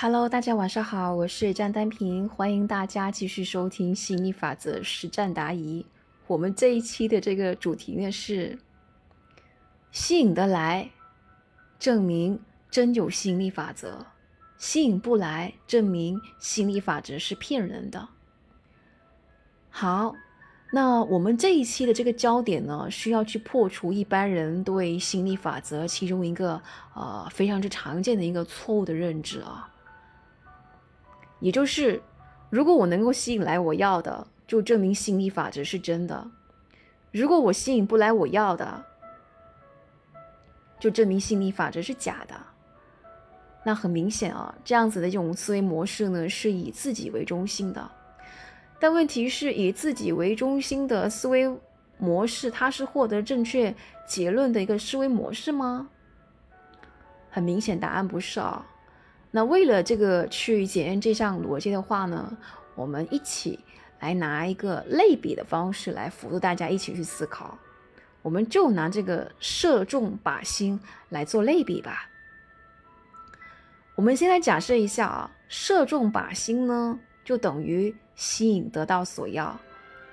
Hello，大家晚上好，我是张丹平，欢迎大家继续收听吸引力法则实战答疑。我们这一期的这个主题呢是吸引得来，证明真有吸引力法则；吸引不来，证明吸引力法则是骗人的。好，那我们这一期的这个焦点呢，需要去破除一般人对吸引力法则其中一个呃非常之常见的一个错误的认知啊。也就是，如果我能够吸引来我要的，就证明吸引力法则是真的；如果我吸引不来我要的，就证明吸引力法则是假的。那很明显啊，这样子的一种思维模式呢，是以自己为中心的。但问题是，以自己为中心的思维模式，它是获得正确结论的一个思维模式吗？很明显，答案不是啊。那为了这个去检验这项逻辑的话呢，我们一起来拿一个类比的方式来辅助大家一起去思考。我们就拿这个射中靶心来做类比吧。我们先来假设一下啊，射中靶心呢，就等于吸引得到所要；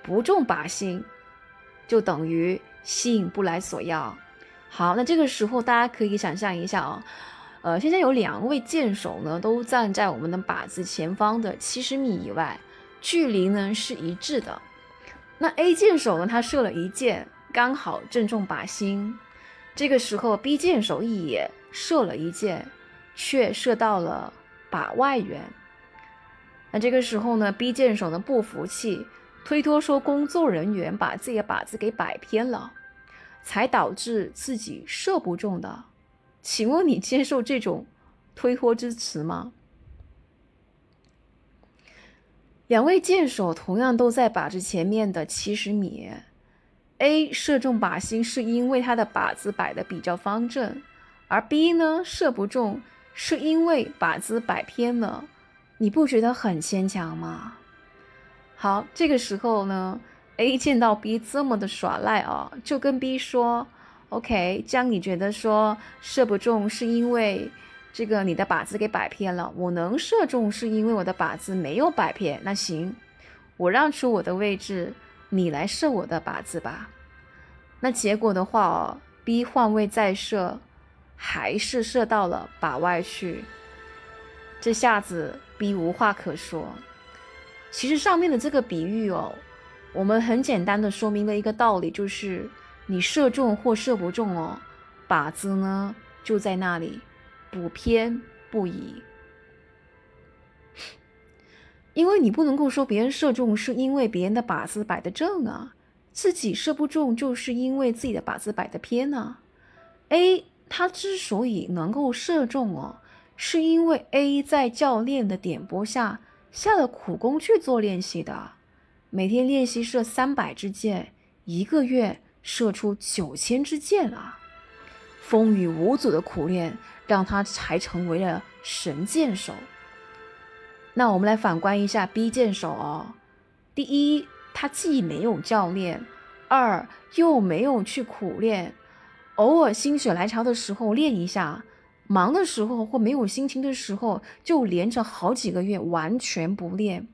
不中靶心，就等于吸引不来所要。好，那这个时候大家可以想象一下啊。呃，现在有两位箭手呢，都站在我们的靶子前方的七十米以外，距离呢是一致的。那 A 箭手呢，他射了一箭，刚好正中靶心。这个时候，B 箭手也射了一箭，却射到了靶外缘。那这个时候呢，B 箭手呢不服气，推脱说工作人员把自己的靶子给摆偏了，才导致自己射不中的。请问你接受这种推脱之词吗？两位箭手同样都在靶子前面的七十米，A 射中靶心是因为他的靶子摆的比较方正，而 B 呢射不中是因为靶子摆偏了，你不觉得很牵强吗？好，这个时候呢，A 见到 B 这么的耍赖啊，就跟 B 说。OK，将你觉得说射不中是因为这个你的靶子给摆偏了，我能射中是因为我的靶子没有摆偏。那行，我让出我的位置，你来射我的靶子吧。那结果的话，B 换位再射，还是射到了靶外去。这下子 B 无话可说。其实上面的这个比喻哦，我们很简单的说明了一个道理，就是。你射中或射不中哦，靶子呢就在那里，不偏不倚。因为你不能够说别人射中是因为别人的靶子摆的正啊，自己射不中就是因为自己的靶子摆的偏呢。A 他之所以能够射中哦，是因为 A 在教练的点拨下下了苦功去做练习的，每天练习射三百支箭，一个月。射出九千支箭啊！风雨无阻的苦练，让他才成为了神箭手。那我们来反观一下 B 箭手哦。第一，他既没有教练；二，又没有去苦练，偶尔心血来潮的时候练一下，忙的时候或没有心情的时候，就连着好几个月完全不练。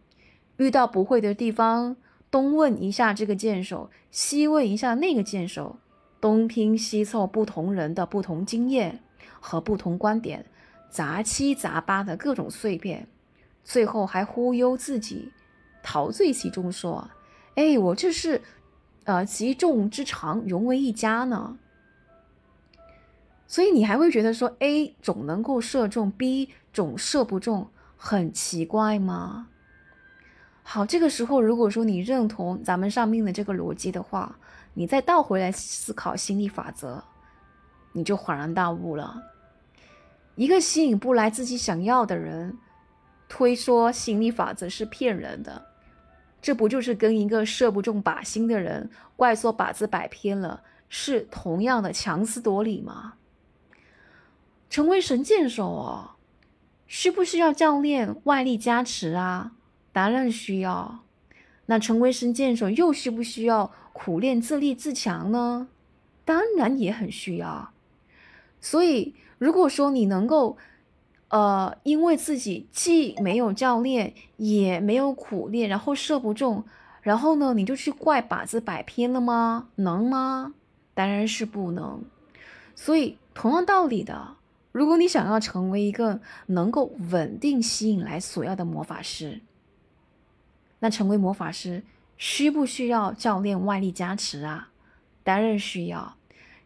遇到不会的地方。东问一下这个箭手，西问一下那个箭手，东拼西凑不同人的不同经验和不同观点，杂七杂八的各种碎片，最后还忽悠自己，陶醉其中说：“哎，我这是，呃，集众之长，融为一家呢。”所以你还会觉得说 A 总能够射中，B 总射不中，很奇怪吗？好，这个时候，如果说你认同咱们上面的这个逻辑的话，你再倒回来思考心理法则，你就恍然大悟了。一个吸引不来自己想要的人，推说心理法则是骗人的，这不就是跟一个射不中靶心的人怪说靶子摆偏了，是同样的强词夺理吗？成为神箭手哦，需不需要教练外力加持啊？当然需要。那成为神箭手又需不需要苦练自立自强呢？当然也很需要。所以，如果说你能够呃，因为自己既没有教练，也没有苦练，然后射不中，然后呢，你就去怪靶子摆偏了吗？能吗？当然是不能。所以，同样道理的，如果你想要成为一个能够稳定吸引来索要的魔法师，那成为魔法师需不需要教练外力加持啊？当然需要。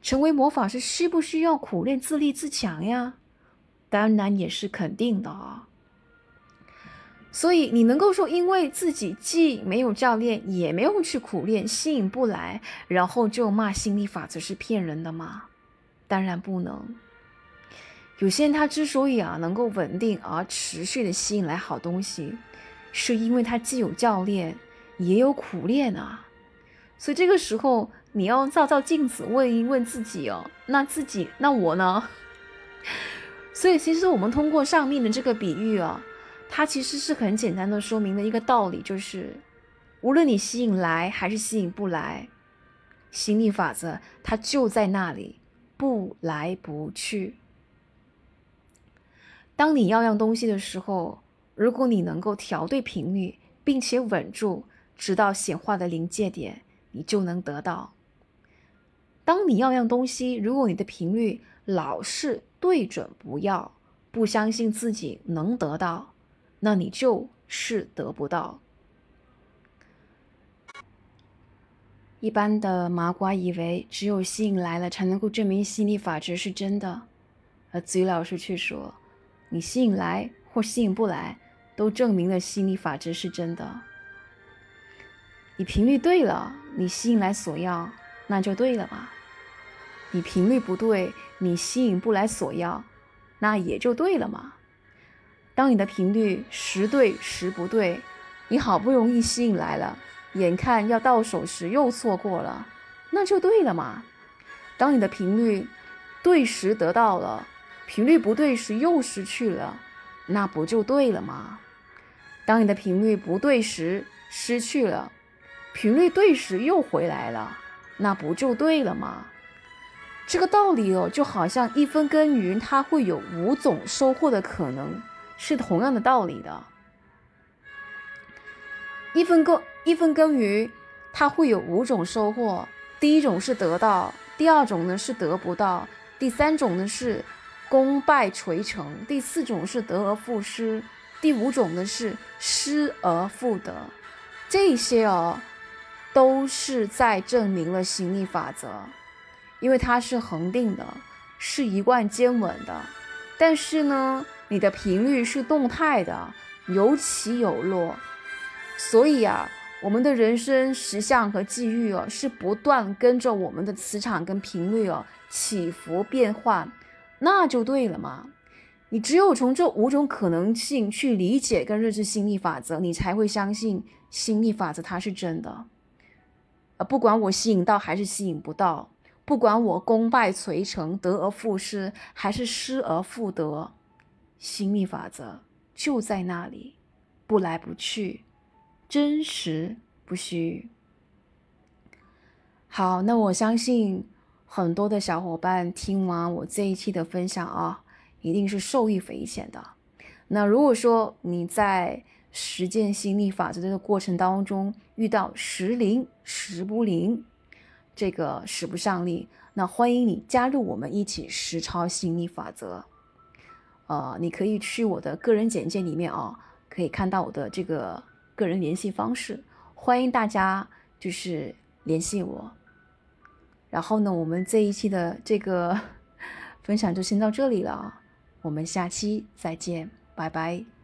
成为魔法师需不需要苦练自立自强呀？当然也是肯定的啊。所以你能够说，因为自己既没有教练，也没有去苦练，吸引不来，然后就骂心理法则是骗人的吗？当然不能。有些人他之所以啊能够稳定而持续的吸引来好东西，是因为他既有教练，也有苦练啊。所以这个时候你要照照镜子，问一问自己哦，那自己那我呢？所以其实我们通过上面的这个比喻啊，它其实是很简单的说明了一个道理，就是无论你吸引来还是吸引不来，心力法则它就在那里。不来不去。当你要样东西的时候，如果你能够调对频率，并且稳住，直到显化的临界点，你就能得到。当你要样东西，如果你的频率老是对准不要，不相信自己能得到，那你就是得不到。一般的麻瓜以为只有吸引来了才能够证明吸引力法则是真的，而子瑜老师却说，你吸引来或吸引不来，都证明了吸引力法则是真的。你频率对了，你吸引来所要，那就对了嘛。你频率不对，你吸引不来所要，那也就对了嘛。当你的频率时对时不对，你好不容易吸引来了。眼看要到手时又错过了，那就对了嘛。当你的频率对时得到了，频率不对时又失去了，那不就对了吗？当你的频率不对时失去了，频率对时又回来了，那不就对了吗？这个道理哦，就好像一分耕耘它会有五种收获的可能，是同样的道理的。一分耕。一分耕耘，它会有五种收获。第一种是得到，第二种呢是得不到，第三种呢是功败垂成，第四种是得而复失，第五种呢是失而复得。这些哦，都是在证明了吸引力法则，因为它是恒定的，是一贯坚稳的。但是呢，你的频率是动态的，有起有落，所以啊。我们的人生实相和际遇哦，是不断跟着我们的磁场跟频率哦起伏变换，那就对了嘛。你只有从这五种可能性去理解跟认知心理法则，你才会相信心理法则它是真的。呃，不管我吸引到还是吸引不到，不管我功败垂成、得而复失还是失而复得，心理法则就在那里，不来不去。真实不虚。好，那我相信很多的小伙伴听完我这一期的分享啊，一定是受益匪浅的。那如果说你在实践心理法则这个过程当中遇到时灵时不灵，这个使不上力，那欢迎你加入我们一起实操心理法则。呃，你可以去我的个人简介里面啊，可以看到我的这个。个人联系方式，欢迎大家就是联系我。然后呢，我们这一期的这个 分享就先到这里了，我们下期再见，拜拜。